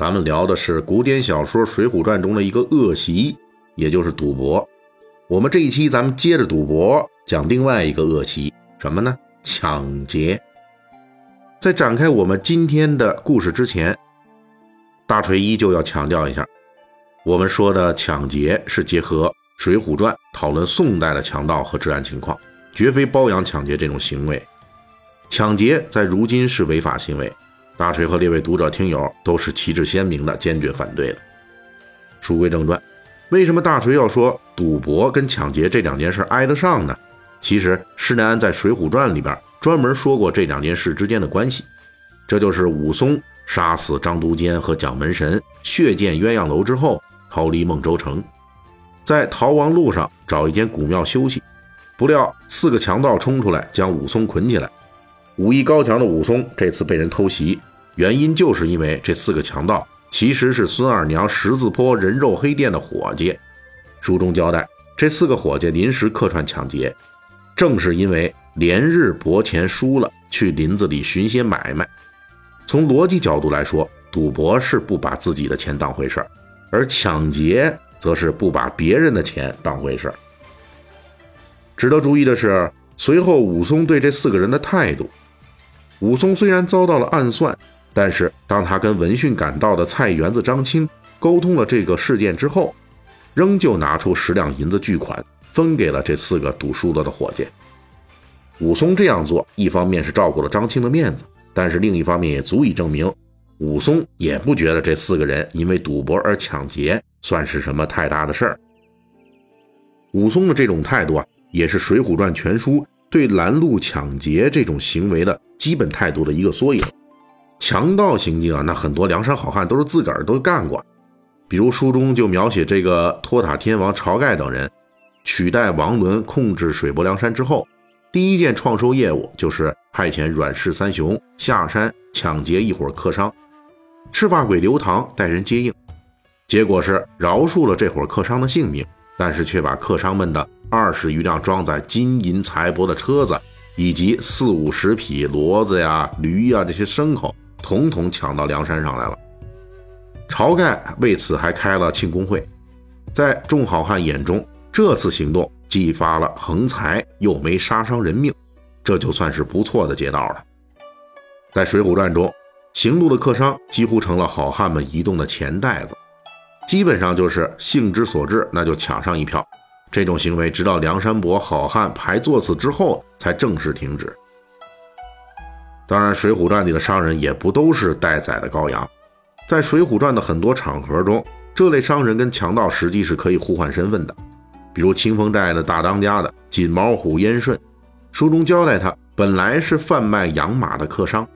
咱们聊的是古典小说《水浒传》中的一个恶习，也就是赌博。我们这一期咱们接着赌博，讲另外一个恶习，什么呢？抢劫。在展开我们今天的故事之前，大锤依旧要强调一下，我们说的抢劫是结合《水浒传》讨论宋代的强盗和治安情况，绝非包养抢劫这种行为。抢劫在如今是违法行为，大锤和列位读者听友都是旗帜鲜明的坚决反对的。书归正传，为什么大锤要说赌博跟抢劫这两件事挨得上呢？其实施耐庵在《水浒传》里边专门说过这两件事之间的关系，这就是武松。杀死张都监和蒋门神，血溅鸳鸯楼之后，逃离孟州城，在逃亡路上找一间古庙休息，不料四个强盗冲出来将武松捆起来。武艺高强的武松这次被人偷袭，原因就是因为这四个强盗其实是孙二娘十字坡人肉黑店的伙计。书中交代，这四个伙计临时客串抢劫，正是因为连日博钱输了，去林子里寻些买卖。从逻辑角度来说，赌博是不把自己的钱当回事儿，而抢劫则是不把别人的钱当回事儿。值得注意的是，随后武松对这四个人的态度。武松虽然遭到了暗算，但是当他跟闻讯赶到的菜园子张青沟通了这个事件之后，仍旧拿出十两银子巨款分给了这四个赌输了的伙计。武松这样做，一方面是照顾了张青的面子。但是另一方面也足以证明，武松也不觉得这四个人因为赌博而抢劫算是什么太大的事儿。武松的这种态度啊，也是《水浒传》全书对拦路抢劫这种行为的基本态度的一个缩影。强盗行径啊，那很多梁山好汉都是自个儿都干过，比如书中就描写这个托塔天王晁盖等人取代王伦控制水泊梁山之后。第一件创收业务就是派遣阮氏三雄下山抢劫一伙客商，赤发鬼刘唐带人接应，结果是饶恕了这伙客商的性命，但是却把客商们的二十余辆装载金银财帛的车子，以及四五十匹骡子呀、驴呀这些牲口，统统抢到梁山上来了。晁盖为此还开了庆功会，在众好汉眼中，这次行动。既发了横财，又没杀伤人命，这就算是不错的劫道了。在《水浒传》中，行路的客商几乎成了好汉们移动的钱袋子，基本上就是兴之所至，那就抢上一票。这种行为直到梁山伯好汉排座次之后才正式停止。当然，《水浒传》里的商人也不都是待宰的羔羊，在《水浒传》的很多场合中，这类商人跟强盗实际是可以互换身份的。比如清风寨的大当家的锦毛虎燕顺，书中交代他本来是贩卖养马的客商，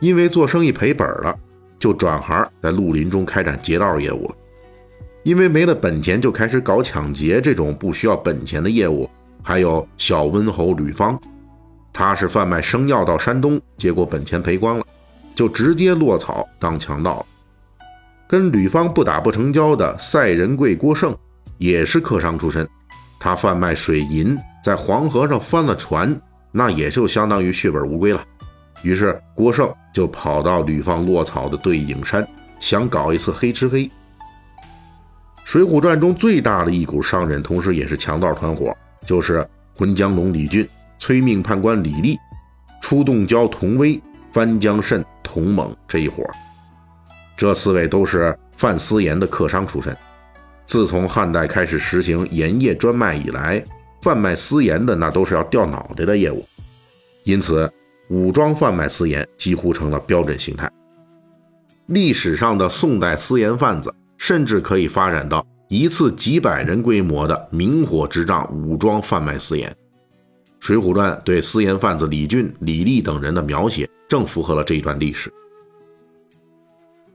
因为做生意赔本了，就转行在绿林中开展劫道业务了。因为没了本钱，就开始搞抢劫这种不需要本钱的业务。还有小温侯吕方，他是贩卖生药到山东，结果本钱赔光了，就直接落草当强盗了。跟吕方不打不成交的赛仁贵郭盛。也是客商出身，他贩卖水银，在黄河上翻了船，那也就相当于血本无归了。于是郭盛就跑到吕方落草的对影山，想搞一次黑吃黑。《水浒传》中最大的一股商人，同时也是强盗团伙，就是浑江龙李俊、催命判官李立、出洞蛟童威、翻江慎童猛这一伙。这四位都是贩私盐的客商出身。自从汉代开始实行盐业专卖以来，贩卖私盐的那都是要掉脑袋的业务，因此武装贩卖私盐几乎成了标准形态。历史上的宋代私盐贩子，甚至可以发展到一次几百人规模的明火执仗武装贩卖私盐。《水浒传》对私盐贩子李俊、李立等人的描写，正符合了这一段历史。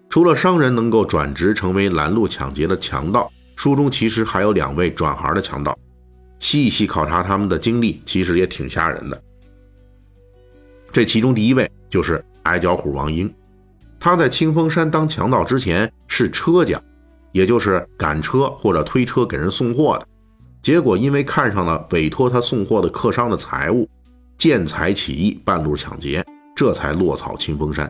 除了商人能够转职成为拦路抢劫的强盗，书中其实还有两位转行的强盗。细细考察他们的经历，其实也挺吓人的。这其中第一位就是矮脚虎王英，他在清风山当强盗之前是车家，也就是赶车或者推车给人送货的。结果因为看上了委托他送货的客商的财物，见财起意，半路抢劫，这才落草清风山。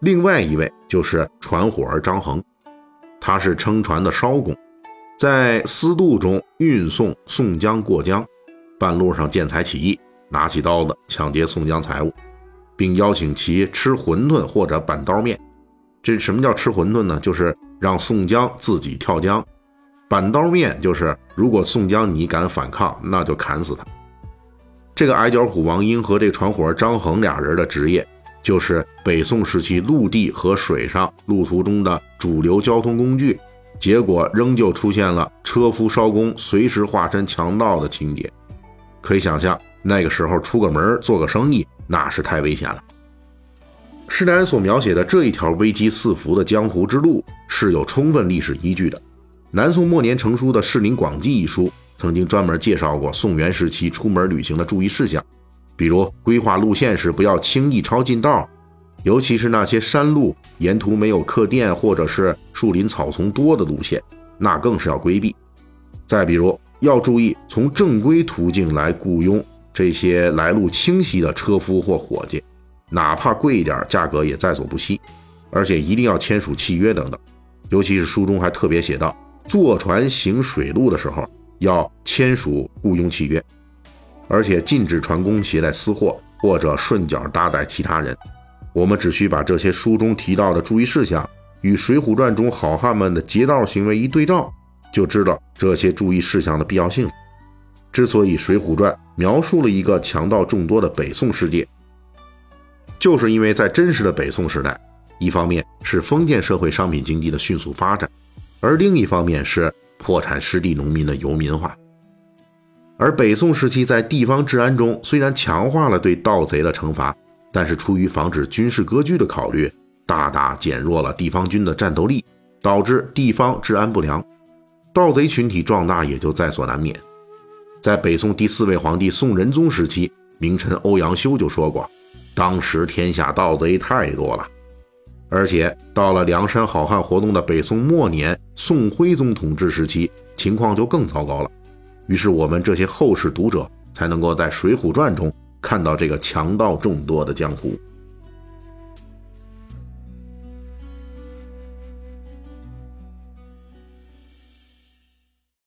另外一位就是船伙儿张衡，他是撑船的艄工，在私渡中运送宋江过江，半路上见财起意，拿起刀子抢劫宋江财物，并邀请其吃馄饨或者板刀面。这什么叫吃馄饨呢？就是让宋江自己跳江。板刀面就是如果宋江你敢反抗，那就砍死他。这个矮脚虎王英和这船伙张衡俩人的职业。就是北宋时期陆地和水上路途中的主流交通工具，结果仍旧出现了车夫艄工随时化身强盗的情节。可以想象，那个时候出个门做个生意，那是太危险了。施耐庵所描写的这一条危机四伏的江湖之路是有充分历史依据的。南宋末年成书的《士林广记》一书，曾经专门介绍过宋元时期出门旅行的注意事项。比如规划路线时，不要轻易抄近道，尤其是那些山路沿途没有客店或者是树林草丛多的路线，那更是要规避。再比如，要注意从正规途径来雇佣这些来路清晰的车夫或伙计，哪怕贵一点，价格也在所不惜。而且一定要签署契约等等。尤其是书中还特别写到，坐船行水路的时候要签署雇佣契约。而且禁止船工携带私货或者顺脚搭载其他人。我们只需把这些书中提到的注意事项与《水浒传》中好汉们的劫道行为一对照，就知道这些注意事项的必要性。之所以《水浒传》描述了一个强盗众多的北宋世界，就是因为在真实的北宋时代，一方面是封建社会商品经济的迅速发展，而另一方面是破产失地农民的游民化。而北宋时期在地方治安中，虽然强化了对盗贼的惩罚，但是出于防止军事割据的考虑，大大减弱了地方军的战斗力，导致地方治安不良，盗贼群体壮大也就在所难免。在北宋第四位皇帝宋仁宗时期，名臣欧阳修就说过，当时天下盗贼太多了，而且到了梁山好汉活动的北宋末年，宋徽宗统治时期，情况就更糟糕了。于是我们这些后世读者才能够在《水浒传》中看到这个强盗众多的江湖。